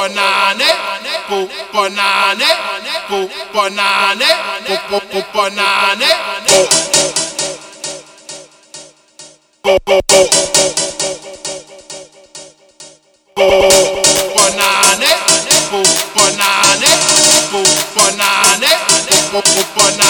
banane, po banane, po banane, po po banane, po po po banane, po banane, po banane, po banane.